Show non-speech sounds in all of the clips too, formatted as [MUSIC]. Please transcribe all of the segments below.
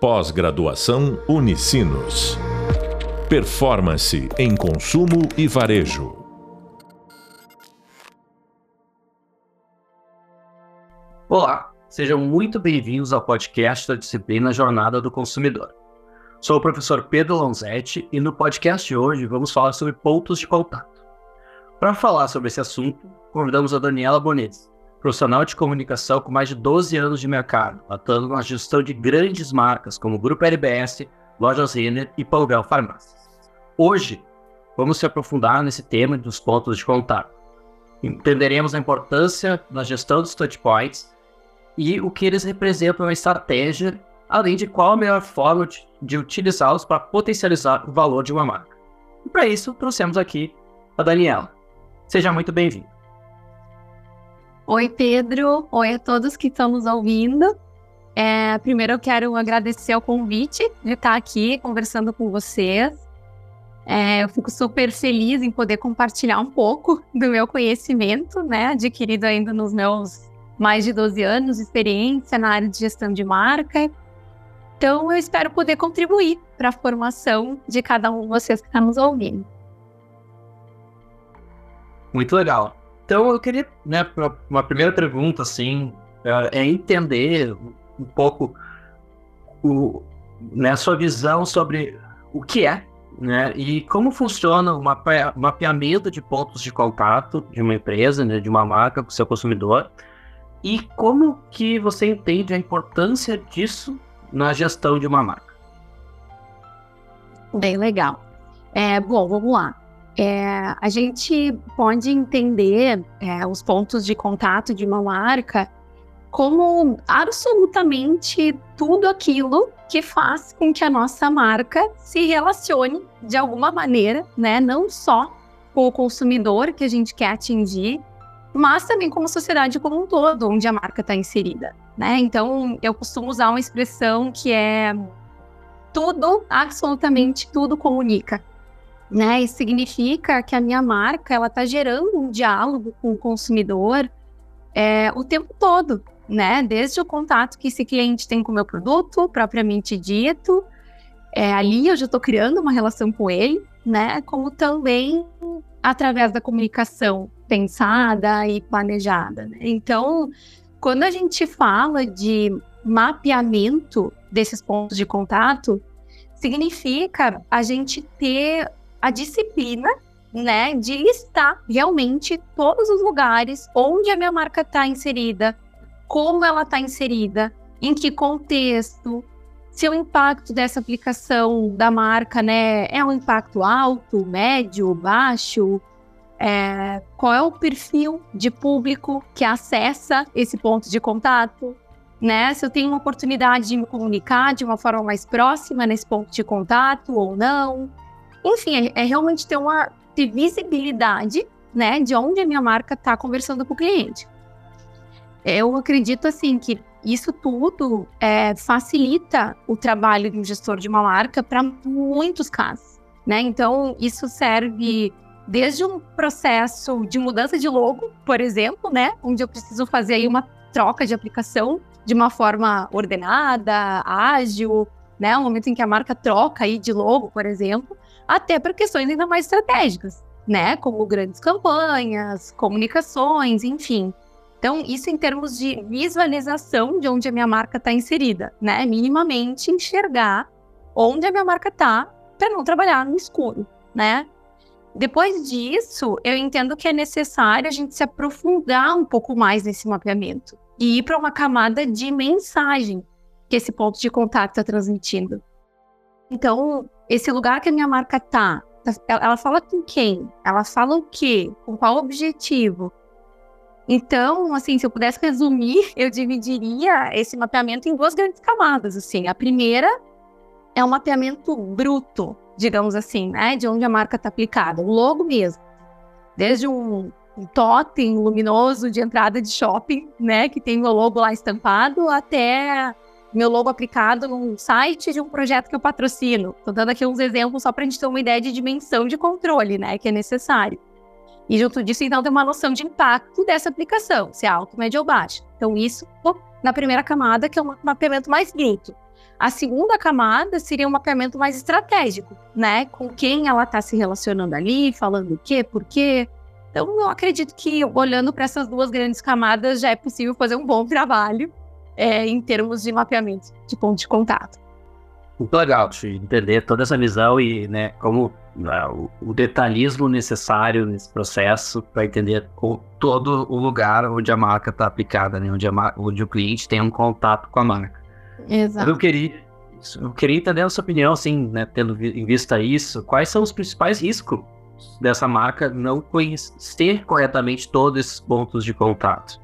Pós-graduação Unicinos. Performance em consumo e varejo. Olá, sejam muito bem-vindos ao podcast da disciplina Jornada do Consumidor. Sou o professor Pedro Lonzetti e no podcast de hoje vamos falar sobre pontos de contato. Para falar sobre esse assunto, convidamos a Daniela Bonetti, profissional de comunicação com mais de 12 anos de mercado, atuando na gestão de grandes marcas como Grupo LBS, Lojas Renner e Panvel Farmácias. Hoje, vamos se aprofundar nesse tema dos pontos de contato. Entenderemos a importância na gestão dos touchpoints e o que eles representam na estratégia, além de qual a melhor forma de, de utilizá-los para potencializar o valor de uma marca. E para isso, trouxemos aqui a Daniela. Seja muito bem-vindo. Oi, Pedro. Oi a todos que estão nos ouvindo. É, primeiro, eu quero agradecer o convite de estar aqui conversando com vocês. É, eu fico super feliz em poder compartilhar um pouco do meu conhecimento, né, adquirido ainda nos meus mais de 12 anos de experiência na área de gestão de marca. Então, eu espero poder contribuir para a formação de cada um de vocês que está nos ouvindo. Muito legal. Então eu queria, né, uma primeira pergunta, assim, é, é entender um pouco o, né, sua visão sobre o que é, né, e como funciona o mapeamento de pontos de contato de uma empresa, né, de uma marca com seu consumidor, e como que você entende a importância disso na gestão de uma marca. Bem legal. É, bom, vamos lá. É, a gente pode entender é, os pontos de contato de uma marca como absolutamente tudo aquilo que faz com que a nossa marca se relacione de alguma maneira, né? Não só com o consumidor que a gente quer atingir, mas também com a sociedade como um todo, onde a marca está inserida, né? Então, eu costumo usar uma expressão que é tudo, absolutamente tudo comunica né? Isso significa que a minha marca ela está gerando um diálogo com o consumidor é, o tempo todo, né? Desde o contato que esse cliente tem com o meu produto, propriamente dito, é, ali eu já estou criando uma relação com ele, né? Como também através da comunicação pensada e planejada. Né? Então, quando a gente fala de mapeamento desses pontos de contato, significa a gente ter a disciplina, né, de listar realmente todos os lugares onde a minha marca está inserida, como ela está inserida, em que contexto, se o impacto dessa aplicação da marca, né, é um impacto alto, médio, baixo, é, qual é o perfil de público que acessa esse ponto de contato, né? Se eu tenho uma oportunidade de me comunicar de uma forma mais próxima nesse ponto de contato ou não. Enfim, é, é realmente ter uma ter visibilidade, né, de onde a minha marca está conversando com o cliente. Eu acredito assim que isso tudo é, facilita o trabalho de um gestor de uma marca para muitos casos, né? Então isso serve desde um processo de mudança de logo, por exemplo, né, onde eu preciso fazer aí uma troca de aplicação de uma forma ordenada, ágil, né, um momento em que a marca troca aí de logo, por exemplo, até para questões ainda mais estratégicas, né? Como grandes campanhas, comunicações, enfim. Então, isso em termos de visualização de onde a minha marca está inserida, né? Minimamente enxergar onde a minha marca está para não trabalhar no escuro, né? Depois disso, eu entendo que é necessário a gente se aprofundar um pouco mais nesse mapeamento e ir para uma camada de mensagem que esse ponto de contato está transmitindo. Então, esse lugar que a minha marca tá, tá ela fala com quem? Ela fala o quê? Com qual objetivo? Então, assim, se eu pudesse resumir, [LAUGHS] eu dividiria esse mapeamento em duas grandes camadas, assim. A primeira é um mapeamento bruto, digamos assim, né? De onde a marca está aplicada, o logo mesmo. Desde um, um totem luminoso de entrada de shopping, né? Que tem meu logo lá estampado, até meu logo aplicado num site de um projeto que eu patrocino. Estou dando aqui uns exemplos só para a gente ter uma ideia de dimensão de controle, né, que é necessário. E junto disso, então, tem uma noção de impacto dessa aplicação, se é alto, médio ou baixo. Então, isso na primeira camada, que é um mapeamento mais bruto. A segunda camada seria um mapeamento mais estratégico, né? Com quem ela está se relacionando ali, falando o quê, por quê. Então, eu acredito que olhando para essas duas grandes camadas já é possível fazer um bom trabalho é, em termos de mapeamento de ponto de contato. Muito legal de entender toda essa visão e né, como né, o, o, detalhismo necessário nesse processo para entender o, todo o lugar onde a marca está aplicada, né, onde, a, onde o cliente tem um contato com a marca. Exato. Eu queria, eu queria entender a sua opinião, assim, né, tendo em vista isso, quais são os principais riscos dessa marca não conhecer corretamente todos esses pontos de contato?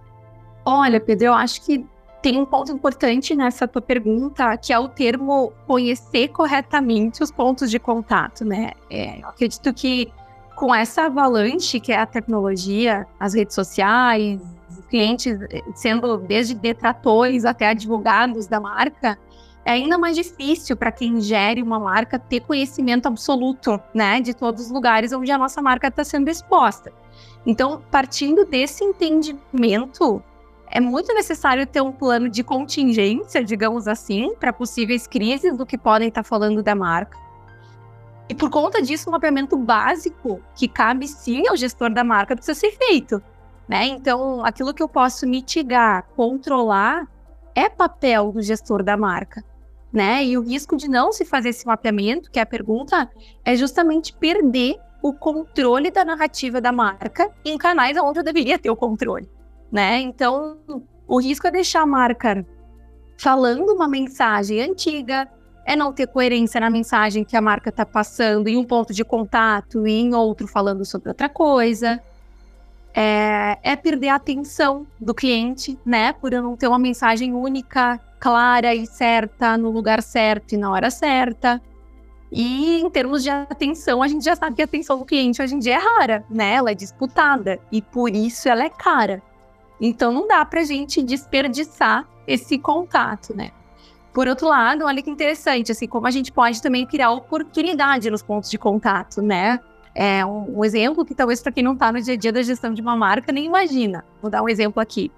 Olha, Pedro, eu acho que tem um ponto importante nessa tua pergunta, que é o termo conhecer corretamente os pontos de contato, né? É, eu acredito que com essa avalanche que é a tecnologia, as redes sociais, clientes eh, sendo desde detratores até advogados da marca, é ainda mais difícil para quem gere uma marca ter conhecimento absoluto, né, de todos os lugares onde a nossa marca está sendo exposta. Então, partindo desse entendimento, é muito necessário ter um plano de contingência, digamos assim, para possíveis crises do que podem estar tá falando da marca. E por conta disso, um mapeamento básico que cabe sim ao gestor da marca precisa ser feito. Né? Então, aquilo que eu posso mitigar, controlar, é papel do gestor da marca. Né? E o risco de não se fazer esse mapeamento, que é a pergunta, é justamente perder o controle da narrativa da marca em canais onde eu deveria ter o controle né? Então, o risco é deixar a marca falando uma mensagem antiga, é não ter coerência na mensagem que a marca está passando em um ponto de contato e em outro falando sobre outra coisa. É, é, perder a atenção do cliente, né? Por não ter uma mensagem única, clara e certa no lugar certo e na hora certa. E em termos de atenção, a gente já sabe que a atenção do cliente hoje em dia é rara, né? Ela é disputada e por isso ela é cara. Então não dá para a gente desperdiçar esse contato, né? Por outro lado, olha que interessante, assim, como a gente pode também criar oportunidade nos pontos de contato, né? É um, um exemplo que talvez para quem não está no dia a dia da gestão de uma marca nem imagina. Vou dar um exemplo aqui.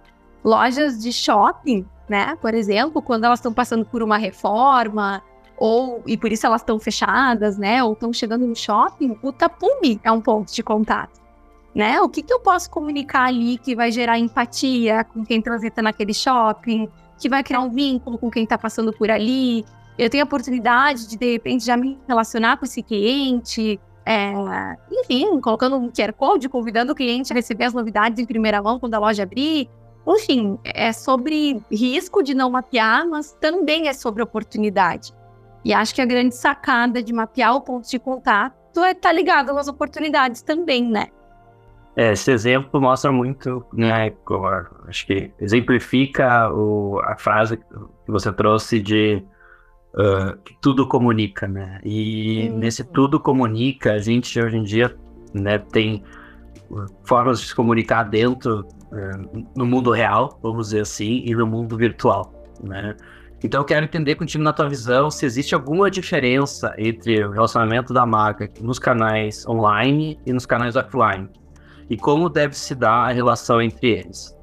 Lojas de shopping, né? Por exemplo, quando elas estão passando por uma reforma, ou e por isso elas estão fechadas, né? Ou estão chegando no shopping, o tapume é um ponto de contato né? O que, que eu posso comunicar ali que vai gerar empatia com quem transita naquele shopping, que vai criar um vínculo com quem está passando por ali. Eu tenho a oportunidade de, de repente, já me relacionar com esse cliente, é, enfim, colocando um QR Code, convidando o cliente a receber as novidades em primeira mão quando a loja abrir. Enfim, é sobre risco de não mapear, mas também é sobre oportunidade. E acho que a grande sacada de mapear o ponto de contato é estar tá ligado às oportunidades também, né? É, esse exemplo mostra muito, né, acho que exemplifica o, a frase que você trouxe de uh, que tudo comunica, né? E uhum. nesse tudo comunica, a gente hoje em dia né, tem formas de se comunicar dentro uh, no mundo real, vamos dizer assim, e no mundo virtual, né? Então eu quero entender contigo na tua visão se existe alguma diferença entre o relacionamento da marca nos canais online e nos canais offline e como deve se dar a relação entre eles?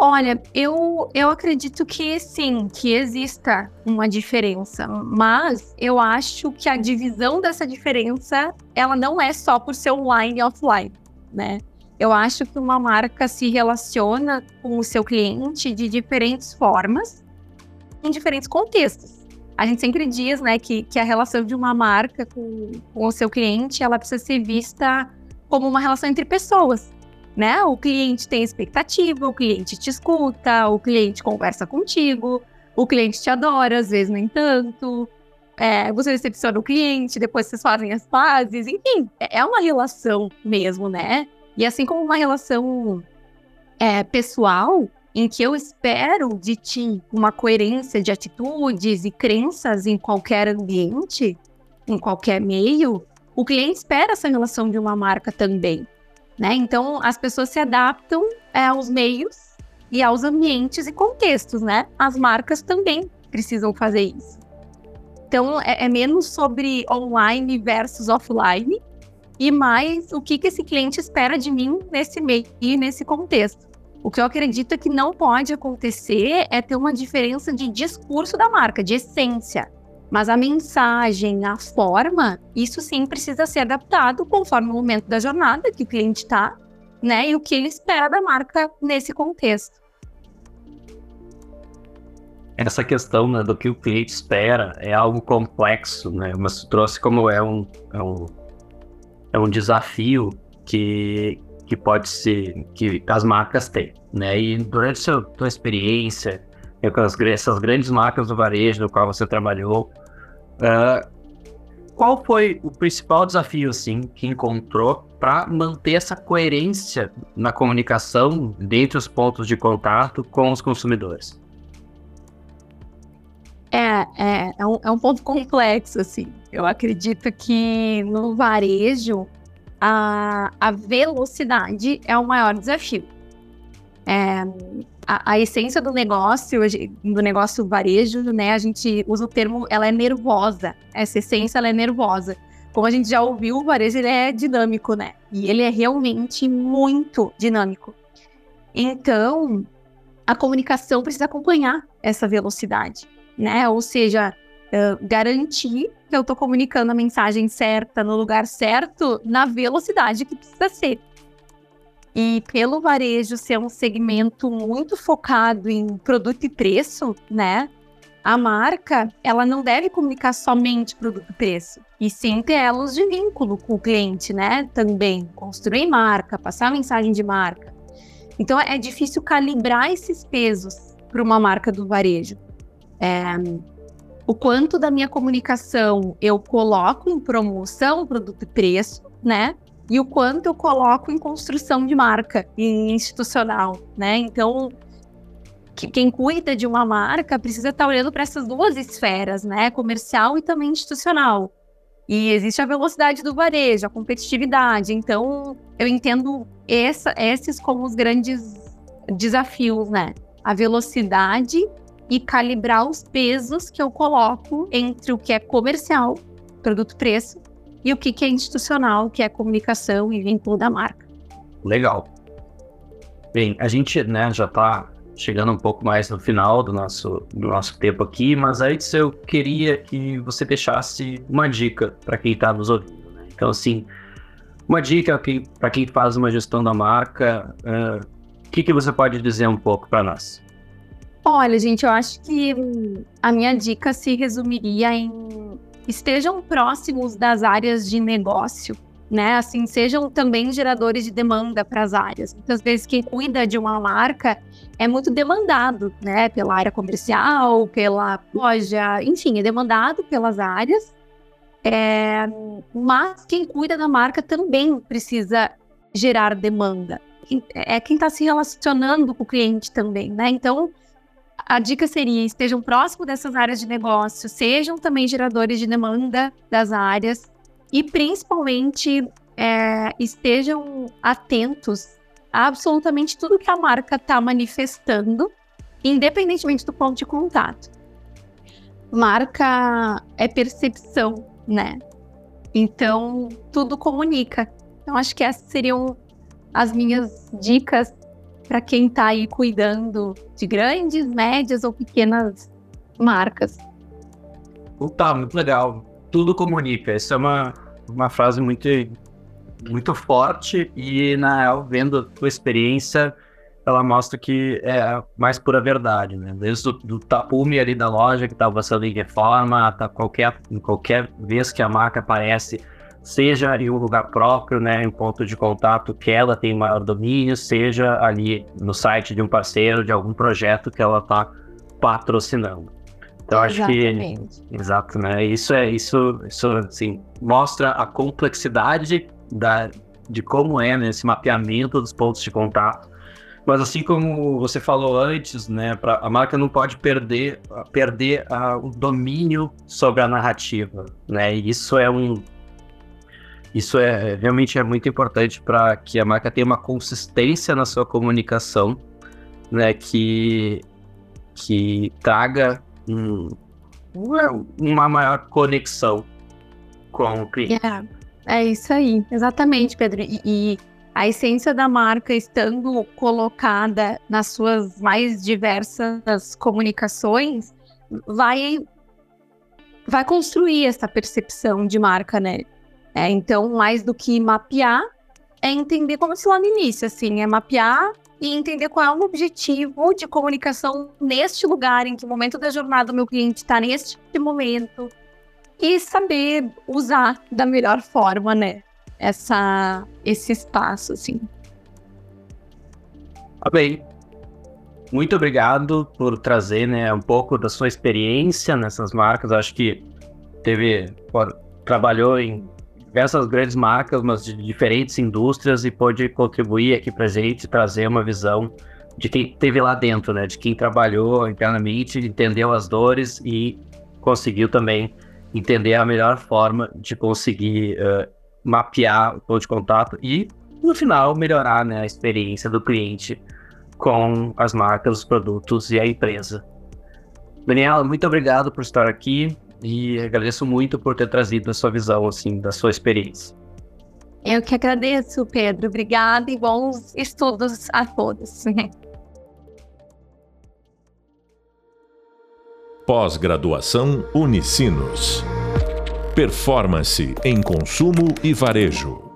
Olha, eu, eu acredito que sim, que exista uma diferença, mas eu acho que a divisão dessa diferença, ela não é só por ser online e offline, né? Eu acho que uma marca se relaciona com o seu cliente de diferentes formas, em diferentes contextos a gente sempre diz, né, que, que a relação de uma marca com, com o seu cliente, ela precisa ser vista como uma relação entre pessoas, né? O cliente tem expectativa, o cliente te escuta, o cliente conversa contigo, o cliente te adora, às vezes nem tanto. É, você decepciona o cliente, depois vocês fazem as pazes, enfim, é, é uma relação mesmo, né? E assim como uma relação é, pessoal, em que eu espero de ti uma coerência de atitudes e crenças em qualquer ambiente, em qualquer meio, o cliente espera essa relação de uma marca também. Né? Então, as pessoas se adaptam é, aos meios e aos ambientes e contextos, né? As marcas também precisam fazer isso. Então, é, é menos sobre online versus offline e mais o que, que esse cliente espera de mim nesse meio e nesse contexto. O que eu acredito é que não pode acontecer é ter uma diferença de discurso da marca, de essência. Mas a mensagem, a forma, isso sim precisa ser adaptado conforme o momento da jornada que o cliente está, né? E o que ele espera da marca nesse contexto. Essa questão né, do que o cliente espera é algo complexo, né? Mas trouxe como é um, é um, é um desafio que, que pode ser, que as marcas têm, né? E durante a tua experiência, com as, essas grandes marcas do varejo no qual você trabalhou, uh, qual foi o principal desafio, assim, que encontrou para manter essa coerência na comunicação dentre os pontos de contato com os consumidores? É, é, é um, é um ponto [LAUGHS] complexo, assim. Eu acredito que no varejo a, a velocidade é o maior desafio. É, a, a, essência do negócio, do negócio varejo, né? A gente usa o termo, ela é nervosa. Essa essência, ela é nervosa. Como a gente já ouviu, o varejo ele é dinâmico, né? E ele é realmente muito dinâmico. Então, a comunicação precisa acompanhar essa velocidade, né? Ou seja, garantir que eu estou comunicando a mensagem certa no lugar certo, na velocidade que precisa ser. E pelo varejo ser um segmento muito focado em produto e preço, né? A marca, ela não deve comunicar somente produto e preço, e sim ter elos de vínculo com o cliente, né? Também construir marca, passar mensagem de marca. Então é difícil calibrar esses pesos para uma marca do varejo. É, o quanto da minha comunicação eu coloco em promoção, produto e preço, né? E o quanto eu coloco em construção de marca e institucional, né? Então, quem cuida de uma marca precisa estar olhando para essas duas esferas, né? Comercial e também institucional. E existe a velocidade do varejo, a competitividade. Então, eu entendo essa, esses como os grandes desafios, né? A velocidade e calibrar os pesos que eu coloco entre o que é comercial, produto-preço, e o que, é institucional, que é comunicação e vínculo da marca. Legal. Bem, a gente né, já está chegando um pouco mais no final do nosso, do nosso tempo aqui, mas antes eu queria que você deixasse uma dica para quem está nos ouvindo. Né? Então, assim, uma dica para quem faz uma gestão da marca, uh, o que, que você pode dizer um pouco para nós? Olha, gente, eu acho que a minha dica se resumiria em estejam próximos das áreas de negócio, né? Assim, sejam também geradores de demanda para as áreas. Muitas vezes quem cuida de uma marca é muito demandado, né? Pela área comercial, pela loja, enfim, é demandado pelas áreas. É, mas quem cuida da marca também precisa gerar demanda. É quem está se relacionando com o cliente também, né? Então, a dica seria: estejam próximo dessas áreas de negócio, sejam também geradores de demanda das áreas e, principalmente, é, estejam atentos a absolutamente tudo que a marca está manifestando, independentemente do ponto de contato. Marca é percepção, né? Então, tudo comunica. Então, acho que essas seriam as minhas dicas para quem está aí cuidando de grandes, médias ou pequenas marcas. Tá, muito legal. Tudo comunica. Essa é uma, uma frase muito, muito forte e, na real, vendo a tua experiência, ela mostra que é a mais pura verdade, né? Desde o do tapume ali da loja que estava sendo em reforma, tá qualquer, qualquer vez que a marca aparece seja em um lugar próprio, né, em ponto de contato que ela tem maior domínio, seja ali no site de um parceiro, de algum projeto que ela está patrocinando. Então acho que exato, né? Isso é isso, isso assim mostra a complexidade da de como é né, esse mapeamento dos pontos de contato. Mas assim como você falou antes, né, pra, a marca não pode perder perder uh, o domínio sobre a narrativa, né? E isso é um isso é realmente é muito importante para que a marca tenha uma consistência na sua comunicação, né? Que, que traga um, uma maior conexão com o cliente. É, é isso aí, exatamente, Pedro. E, e a essência da marca estando colocada nas suas mais diversas comunicações, vai vai construir essa percepção de marca, né? É, então, mais do que mapear, é entender como se lá no início, assim, é mapear e entender qual é o objetivo de comunicação neste lugar, em que momento da jornada o meu cliente está neste momento, e saber usar da melhor forma, né? essa, esse espaço, assim. Tá bem. Muito obrigado por trazer né, um pouco da sua experiência nessas marcas. Acho que teve trabalhou em diversas grandes marcas, mas de diferentes indústrias e pôde contribuir aqui para gente, trazer uma visão de quem esteve lá dentro, né? De quem trabalhou internamente, entendeu as dores e conseguiu também entender a melhor forma de conseguir uh, mapear o ponto de contato e, no final, melhorar né, a experiência do cliente com as marcas, os produtos e a empresa. Daniela, muito obrigado por estar aqui e agradeço muito por ter trazido a sua visão, assim, da sua experiência. Eu que agradeço, Pedro. Obrigada e bons estudos a todos. [LAUGHS] Pós-graduação Unicinos. Performance em consumo e varejo.